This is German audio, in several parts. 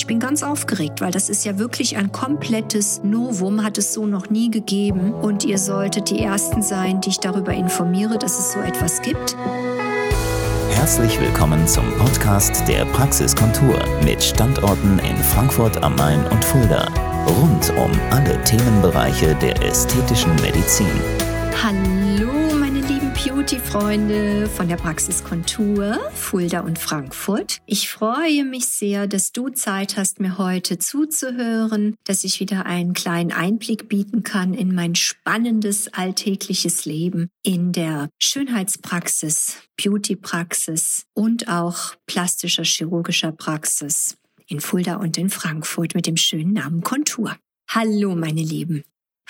Ich bin ganz aufgeregt, weil das ist ja wirklich ein komplettes Novum, hat es so noch nie gegeben. Und ihr solltet die Ersten sein, die ich darüber informiere, dass es so etwas gibt. Herzlich willkommen zum Podcast der Praxiskontur mit Standorten in Frankfurt am Main und Fulda. Rund um alle Themenbereiche der ästhetischen Medizin. Hallo Beauty-Freunde von der Praxiskontur Fulda und Frankfurt. Ich freue mich sehr, dass du Zeit hast, mir heute zuzuhören, dass ich wieder einen kleinen Einblick bieten kann in mein spannendes alltägliches Leben in der Schönheitspraxis, Beauty-Praxis und auch plastischer chirurgischer Praxis in Fulda und in Frankfurt mit dem schönen Namen Kontur. Hallo, meine Lieben.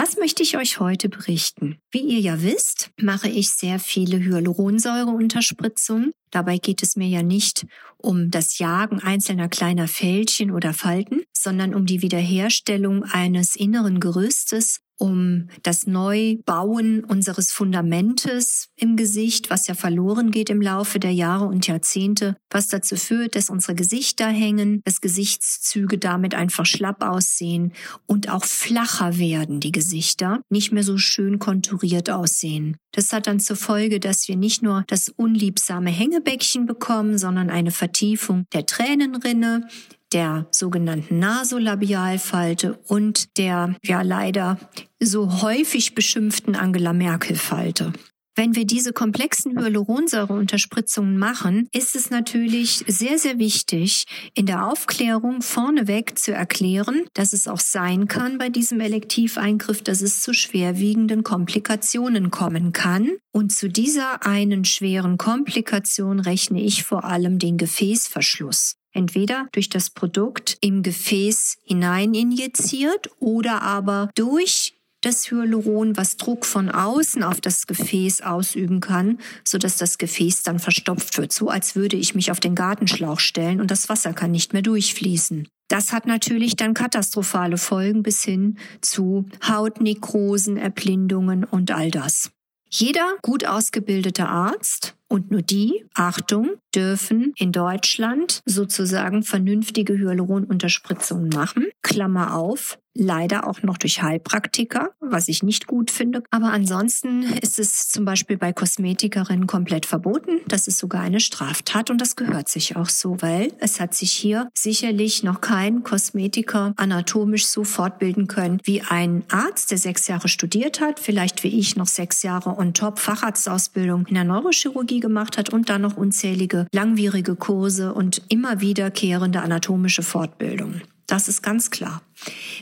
Was möchte ich euch heute berichten? Wie ihr ja wisst, mache ich sehr viele Hyaluronsäureunterspritzungen. Dabei geht es mir ja nicht um das Jagen einzelner kleiner Fältchen oder Falten, sondern um die Wiederherstellung eines inneren Gerüstes, um das Neubauen unseres Fundamentes im Gesicht, was ja verloren geht im Laufe der Jahre und Jahrzehnte, was dazu führt, dass unsere Gesichter hängen, dass Gesichtszüge damit einfach schlapp aussehen und auch flacher werden, die Gesichter, nicht mehr so schön konturiert aussehen. Das hat dann zur Folge, dass wir nicht nur das unliebsame Hängebäckchen bekommen, sondern eine Vertiefung der Tränenrinne, der sogenannten Nasolabialfalte und der ja leider so häufig beschimpften Angela Merkel Falte. Wenn wir diese komplexen Hyaluronsäureunterspritzungen machen, ist es natürlich sehr, sehr wichtig, in der Aufklärung vorneweg zu erklären, dass es auch sein kann bei diesem Elektiveingriff, dass es zu schwerwiegenden Komplikationen kommen kann. Und zu dieser einen schweren Komplikation rechne ich vor allem den Gefäßverschluss entweder durch das Produkt im Gefäß hinein injiziert oder aber durch das Hyaluron, was Druck von außen auf das Gefäß ausüben kann, so dass das Gefäß dann verstopft wird, so als würde ich mich auf den Gartenschlauch stellen und das Wasser kann nicht mehr durchfließen. Das hat natürlich dann katastrophale Folgen bis hin zu Hautnekrosen, Erblindungen und all das. Jeder gut ausgebildete Arzt und nur die, Achtung, dürfen in Deutschland sozusagen vernünftige Hyaluronunterspritzungen machen. Klammer auf, leider auch noch durch Heilpraktiker, was ich nicht gut finde. Aber ansonsten ist es zum Beispiel bei Kosmetikerinnen komplett verboten. Das ist sogar eine Straftat und das gehört sich auch so, weil es hat sich hier sicherlich noch kein Kosmetiker anatomisch so fortbilden können wie ein Arzt, der sechs Jahre studiert hat, vielleicht wie ich noch sechs Jahre on top Facharztausbildung in der Neurochirurgie gemacht hat und dann noch unzählige langwierige Kurse und immer wiederkehrende anatomische Fortbildung. Das ist ganz klar.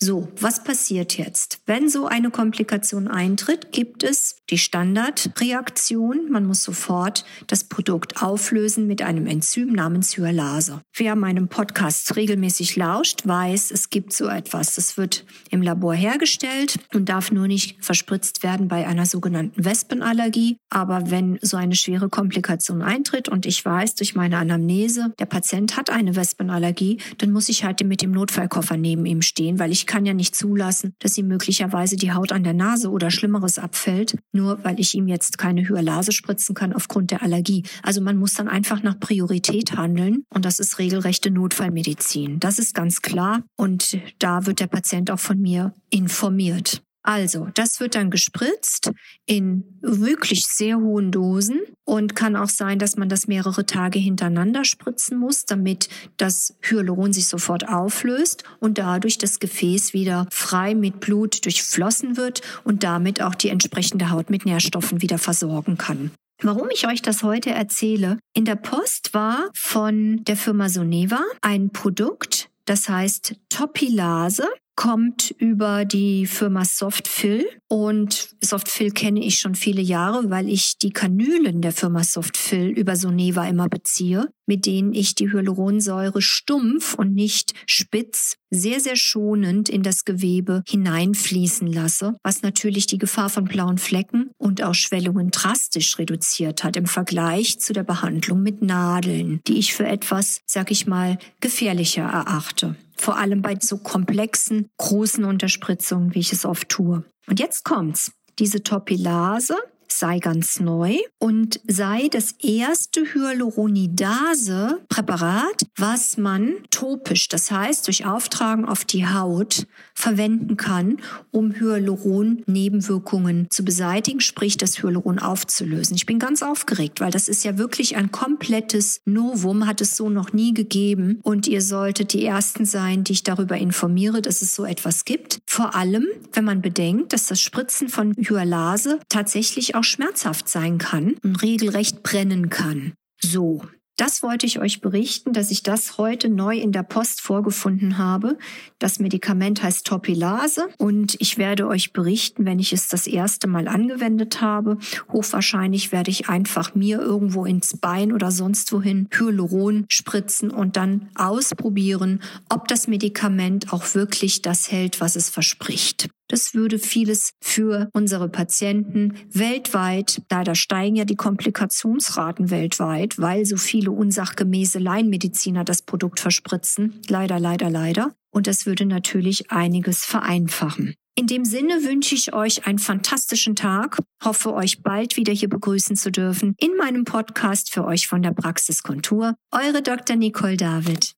So, was passiert jetzt? Wenn so eine Komplikation eintritt, gibt es die Standardreaktion. Man muss sofort das Produkt auflösen mit einem Enzym namens Hyalase. Wer meinem Podcast regelmäßig lauscht, weiß, es gibt so etwas. Das wird im Labor hergestellt und darf nur nicht verspritzt werden bei einer sogenannten Wespenallergie. Aber wenn so eine schwere Komplikation eintritt und ich weiß durch meine Anamnese, der Patient hat eine Wespenallergie, dann muss ich halt mit dem Notfallkoffer neben ihm stehen stehen, weil ich kann ja nicht zulassen, dass ihm möglicherweise die Haut an der Nase oder Schlimmeres abfällt, nur weil ich ihm jetzt keine Hyalase spritzen kann aufgrund der Allergie. Also man muss dann einfach nach Priorität handeln und das ist regelrechte Notfallmedizin. Das ist ganz klar und da wird der Patient auch von mir informiert. Also, das wird dann gespritzt in wirklich sehr hohen Dosen und kann auch sein, dass man das mehrere Tage hintereinander spritzen muss, damit das Hyaluron sich sofort auflöst und dadurch das Gefäß wieder frei mit Blut durchflossen wird und damit auch die entsprechende Haut mit Nährstoffen wieder versorgen kann. Warum ich euch das heute erzähle? In der Post war von der Firma Soneva ein Produkt, das heißt Topilase kommt über die Firma Softfill. Und Softfill kenne ich schon viele Jahre, weil ich die Kanülen der Firma Softfill über Soneva immer beziehe, mit denen ich die Hyaluronsäure stumpf und nicht spitz sehr, sehr schonend in das Gewebe hineinfließen lasse, was natürlich die Gefahr von blauen Flecken und auch Schwellungen drastisch reduziert hat im Vergleich zu der Behandlung mit Nadeln, die ich für etwas, sag ich mal, gefährlicher erachte vor allem bei so komplexen, großen Unterspritzungen, wie ich es oft tue. Und jetzt kommt's. Diese Topilase sei ganz neu und sei das erste Hyaluronidase-Präparat, was man topisch, das heißt durch Auftragen auf die Haut, verwenden kann, um Hyaluron-Nebenwirkungen zu beseitigen, sprich das Hyaluron aufzulösen. Ich bin ganz aufgeregt, weil das ist ja wirklich ein komplettes Novum, hat es so noch nie gegeben und ihr solltet die Ersten sein, die ich darüber informiere, dass es so etwas gibt. Vor allem, wenn man bedenkt, dass das Spritzen von Hyalase tatsächlich auch schmerzhaft sein kann und regelrecht brennen kann. So, das wollte ich euch berichten, dass ich das heute neu in der Post vorgefunden habe. Das Medikament heißt Topilase und ich werde euch berichten, wenn ich es das erste Mal angewendet habe. Hochwahrscheinlich werde ich einfach mir irgendwo ins Bein oder sonst wohin Hyaluron spritzen und dann ausprobieren, ob das Medikament auch wirklich das hält, was es verspricht. Das würde vieles für unsere Patienten weltweit, leider steigen ja die Komplikationsraten weltweit, weil so viele unsachgemäße Laienmediziner das Produkt verspritzen. Leider, leider, leider. Und das würde natürlich einiges vereinfachen. In dem Sinne wünsche ich euch einen fantastischen Tag, hoffe euch bald wieder hier begrüßen zu dürfen in meinem Podcast für euch von der Praxiskontur. Eure Dr. Nicole David.